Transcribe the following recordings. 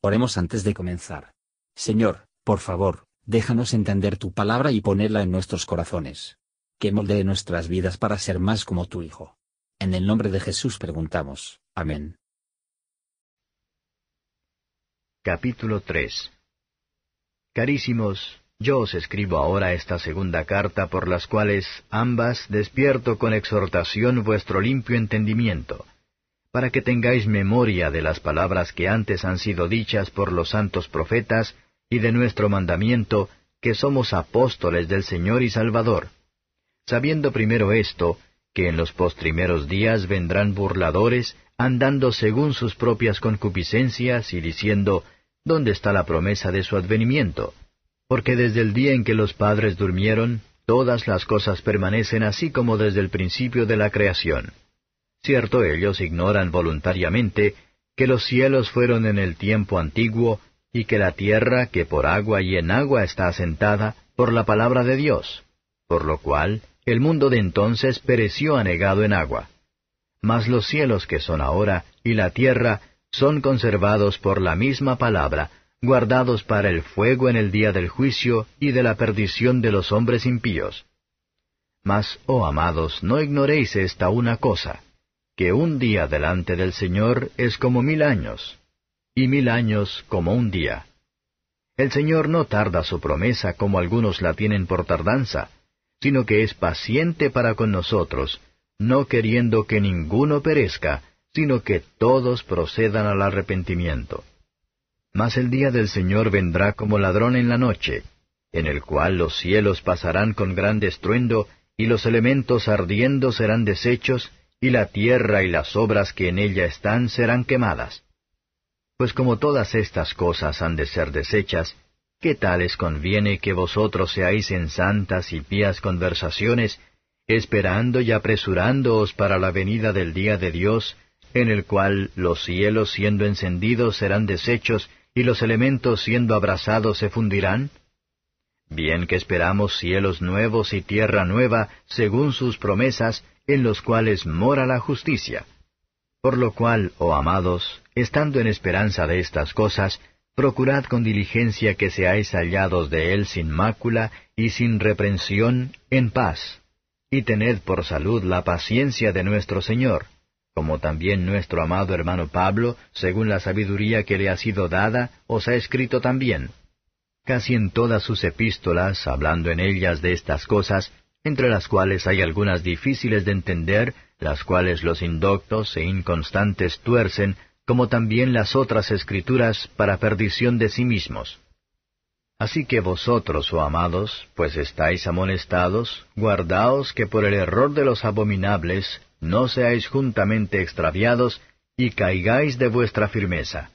Oremos antes de comenzar. Señor, por favor, déjanos entender tu palabra y ponerla en nuestros corazones. Que moldee nuestras vidas para ser más como tu Hijo. En el nombre de Jesús preguntamos. Amén. Capítulo 3 Carísimos, yo os escribo ahora esta segunda carta por las cuales ambas despierto con exhortación vuestro limpio entendimiento para que tengáis memoria de las palabras que antes han sido dichas por los santos profetas y de nuestro mandamiento, que somos apóstoles del Señor y Salvador. Sabiendo primero esto, que en los postrimeros días vendrán burladores, andando según sus propias concupiscencias y diciendo, ¿dónde está la promesa de su advenimiento? Porque desde el día en que los padres durmieron, todas las cosas permanecen así como desde el principio de la creación. Cierto, ellos ignoran voluntariamente que los cielos fueron en el tiempo antiguo, y que la tierra que por agua y en agua está asentada, por la palabra de Dios, por lo cual el mundo de entonces pereció anegado en agua. Mas los cielos que son ahora, y la tierra, son conservados por la misma palabra, guardados para el fuego en el día del juicio y de la perdición de los hombres impíos. Mas, oh amados, no ignoréis esta una cosa, que un día delante del Señor es como mil años, y mil años como un día. El Señor no tarda su promesa como algunos la tienen por tardanza, sino que es paciente para con nosotros, no queriendo que ninguno perezca, sino que todos procedan al arrepentimiento. Mas el día del Señor vendrá como ladrón en la noche, en el cual los cielos pasarán con gran estruendo, y los elementos ardiendo serán deshechos, y la tierra y las obras que en ella están serán quemadas. Pues como todas estas cosas han de ser deshechas, ¿qué tales conviene que vosotros seáis en santas y pías conversaciones, esperando y apresurándoos para la venida del día de Dios, en el cual los cielos siendo encendidos serán deshechos y los elementos siendo abrasados se fundirán? Bien que esperamos cielos nuevos y tierra nueva, según sus promesas, en los cuales mora la justicia. Por lo cual, oh amados, estando en esperanza de estas cosas, procurad con diligencia que seáis hallados de Él sin mácula y sin reprensión, en paz, y tened por salud la paciencia de nuestro Señor, como también nuestro amado hermano Pablo, según la sabiduría que le ha sido dada, os ha escrito también. Casi en todas sus epístolas, hablando en ellas de estas cosas, entre las cuales hay algunas difíciles de entender, las cuales los indoctos e inconstantes tuercen, como también las otras escrituras para perdición de sí mismos. Así que vosotros, oh amados, pues estáis amonestados, guardaos que por el error de los abominables no seáis juntamente extraviados y caigáis de vuestra firmeza.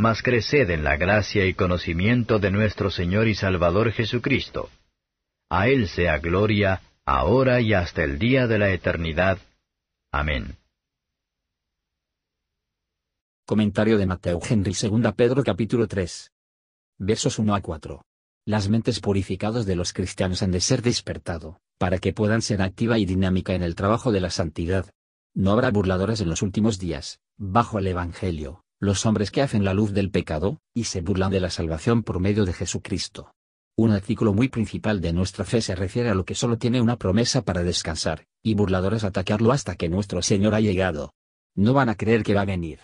Mas creced en la gracia y conocimiento de nuestro Señor y Salvador Jesucristo. A Él sea gloria, ahora y hasta el día de la eternidad. Amén. Comentario de Mateo Henry 2 Pedro capítulo 3. Versos 1 a 4. Las mentes purificadas de los cristianos han de ser despertado, para que puedan ser activa y dinámica en el trabajo de la santidad. No habrá burladores en los últimos días, bajo el Evangelio, los hombres que hacen la luz del pecado, y se burlan de la salvación por medio de Jesucristo. Un artículo muy principal de nuestra fe se refiere a lo que solo tiene una promesa para descansar, y burladores atacarlo hasta que nuestro Señor ha llegado. No van a creer que va a venir.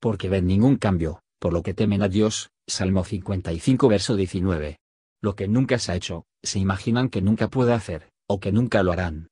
Porque ven ningún cambio, por lo que temen a Dios, Salmo 55 verso 19. Lo que nunca se ha hecho, se imaginan que nunca puede hacer, o que nunca lo harán.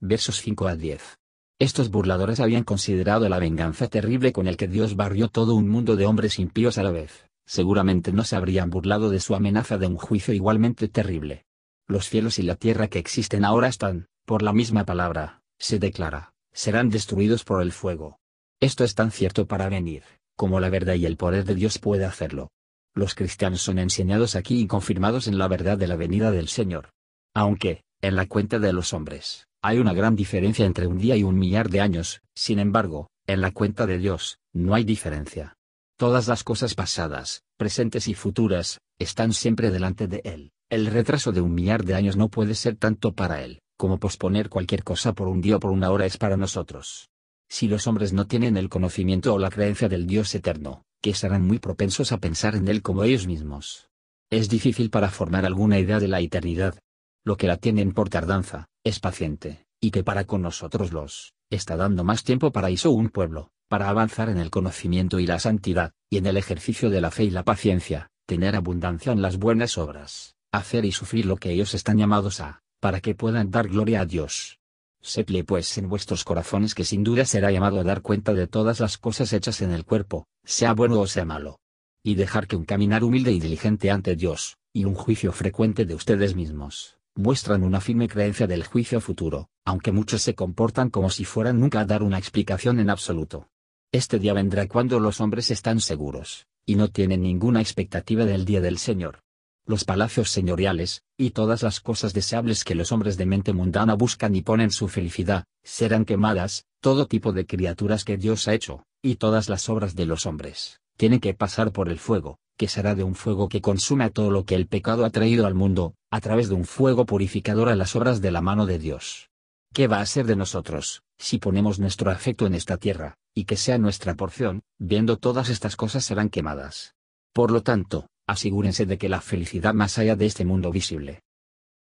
Versos 5 a 10. Estos burladores habían considerado la venganza terrible con el que Dios barrió todo un mundo de hombres impíos a la vez seguramente no se habrían burlado de su amenaza de un juicio igualmente terrible. Los cielos y la tierra que existen ahora están, por la misma palabra, se declara, serán destruidos por el fuego. Esto es tan cierto para venir, como la verdad y el poder de Dios puede hacerlo. Los cristianos son enseñados aquí y confirmados en la verdad de la venida del Señor. Aunque, en la cuenta de los hombres, hay una gran diferencia entre un día y un millar de años, sin embargo, en la cuenta de Dios, no hay diferencia. Todas las cosas pasadas, presentes y futuras, están siempre delante de Él. El retraso de un millar de años no puede ser tanto para Él, como posponer cualquier cosa por un día o por una hora es para nosotros. Si los hombres no tienen el conocimiento o la creencia del Dios eterno, que serán muy propensos a pensar en Él como ellos mismos. Es difícil para formar alguna idea de la eternidad. Lo que la tienen por tardanza, es paciente, y que para con nosotros los, está dando más tiempo para eso un pueblo, para avanzar en el conocimiento y la santidad, y en el ejercicio de la fe y la paciencia, tener abundancia en las buenas obras, hacer y sufrir lo que ellos están llamados a, para que puedan dar gloria a Dios. Sedle pues en vuestros corazones que sin duda será llamado a dar cuenta de todas las cosas hechas en el cuerpo, sea bueno o sea malo. Y dejar que un caminar humilde y diligente ante Dios, y un juicio frecuente de ustedes mismos, muestran una firme creencia del juicio futuro, aunque muchos se comportan como si fueran nunca a dar una explicación en absoluto. Este día vendrá cuando los hombres están seguros, y no tienen ninguna expectativa del día del Señor. Los palacios señoriales, y todas las cosas deseables que los hombres de mente mundana buscan y ponen su felicidad, serán quemadas, todo tipo de criaturas que Dios ha hecho, y todas las obras de los hombres, tienen que pasar por el fuego, que será de un fuego que consume a todo lo que el pecado ha traído al mundo, a través de un fuego purificador a las obras de la mano de Dios. ¿Qué va a ser de nosotros, si ponemos nuestro afecto en esta tierra, y que sea nuestra porción, viendo todas estas cosas serán quemadas? Por lo tanto, asegúrense de que la felicidad más allá de este mundo visible.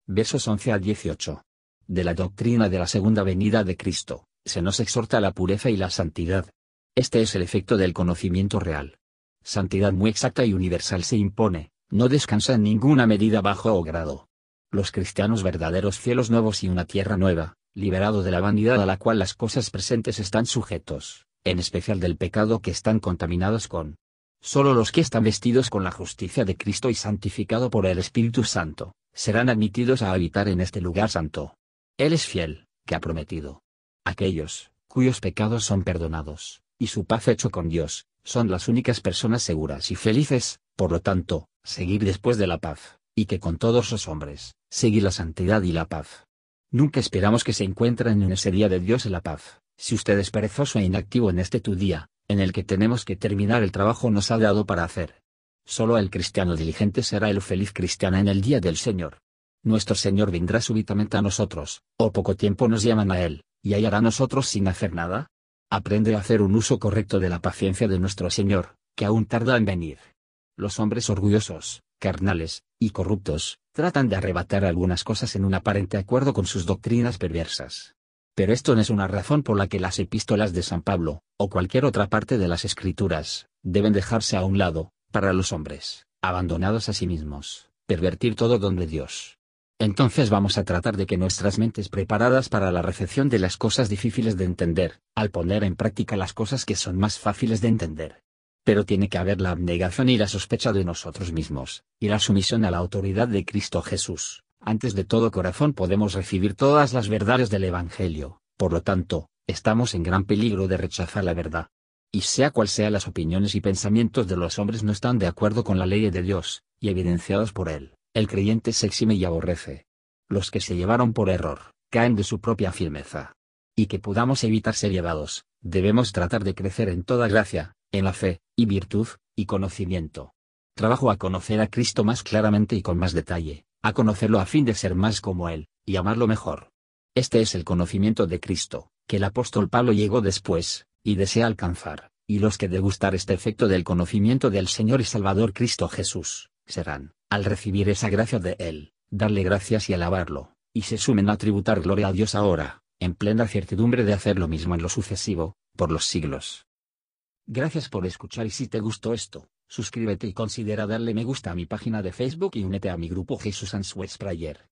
Versos 11 a 18. De la doctrina de la segunda venida de Cristo, se nos exhorta la pureza y la santidad. Este es el efecto del conocimiento real. Santidad muy exacta y universal se impone, no descansa en ninguna medida bajo o grado. Los cristianos verdaderos cielos nuevos y una tierra nueva, liberado de la vanidad a la cual las cosas presentes están sujetos, en especial del pecado que están contaminados con. Solo los que están vestidos con la justicia de Cristo y santificado por el Espíritu Santo, serán admitidos a habitar en este lugar santo. Él es fiel, que ha prometido. Aquellos, cuyos pecados son perdonados, y su paz hecho con Dios, son las únicas personas seguras y felices, por lo tanto, seguir después de la paz, y que con todos los hombres, seguir la santidad y la paz. Nunca esperamos que se encuentren en ese día de Dios en la paz. Si usted es perezoso e inactivo en este tu día, en el que tenemos que terminar el trabajo nos ha dado para hacer. Solo el cristiano diligente será el feliz cristiano en el día del Señor. Nuestro Señor vendrá súbitamente a nosotros, o poco tiempo nos llaman a Él, y hallará nosotros sin hacer nada. Aprende a hacer un uso correcto de la paciencia de nuestro Señor, que aún tarda en venir. Los hombres orgullosos, carnales, y corruptos, tratan de arrebatar algunas cosas en un aparente acuerdo con sus doctrinas perversas. Pero esto no es una razón por la que las epístolas de San Pablo, o cualquier otra parte de las escrituras, deben dejarse a un lado, para los hombres, abandonados a sí mismos, pervertir todo don de Dios. Entonces vamos a tratar de que nuestras mentes preparadas para la recepción de las cosas difíciles de entender, al poner en práctica las cosas que son más fáciles de entender, pero tiene que haber la abnegación y la sospecha de nosotros mismos, y la sumisión a la autoridad de Cristo Jesús. Antes de todo corazón podemos recibir todas las verdades del Evangelio, por lo tanto, estamos en gran peligro de rechazar la verdad. Y sea cual sea las opiniones y pensamientos de los hombres no están de acuerdo con la ley de Dios, y evidenciados por él, el creyente se exime y aborrece. Los que se llevaron por error, caen de su propia firmeza. Y que podamos evitar ser llevados, debemos tratar de crecer en toda gracia, en la fe, y virtud, y conocimiento. Trabajo a conocer a Cristo más claramente y con más detalle, a conocerlo a fin de ser más como Él, y amarlo mejor. Este es el conocimiento de Cristo, que el apóstol Pablo llegó después, y desea alcanzar, y los que degustar este efecto del conocimiento del Señor y Salvador Cristo Jesús, serán, al recibir esa gracia de Él, darle gracias y alabarlo, y se sumen a tributar gloria a Dios ahora, en plena certidumbre de hacer lo mismo en lo sucesivo, por los siglos. Gracias por escuchar y si te gustó esto, suscríbete y considera darle me gusta a mi página de Facebook y únete a mi grupo Jesús Answers Prayer.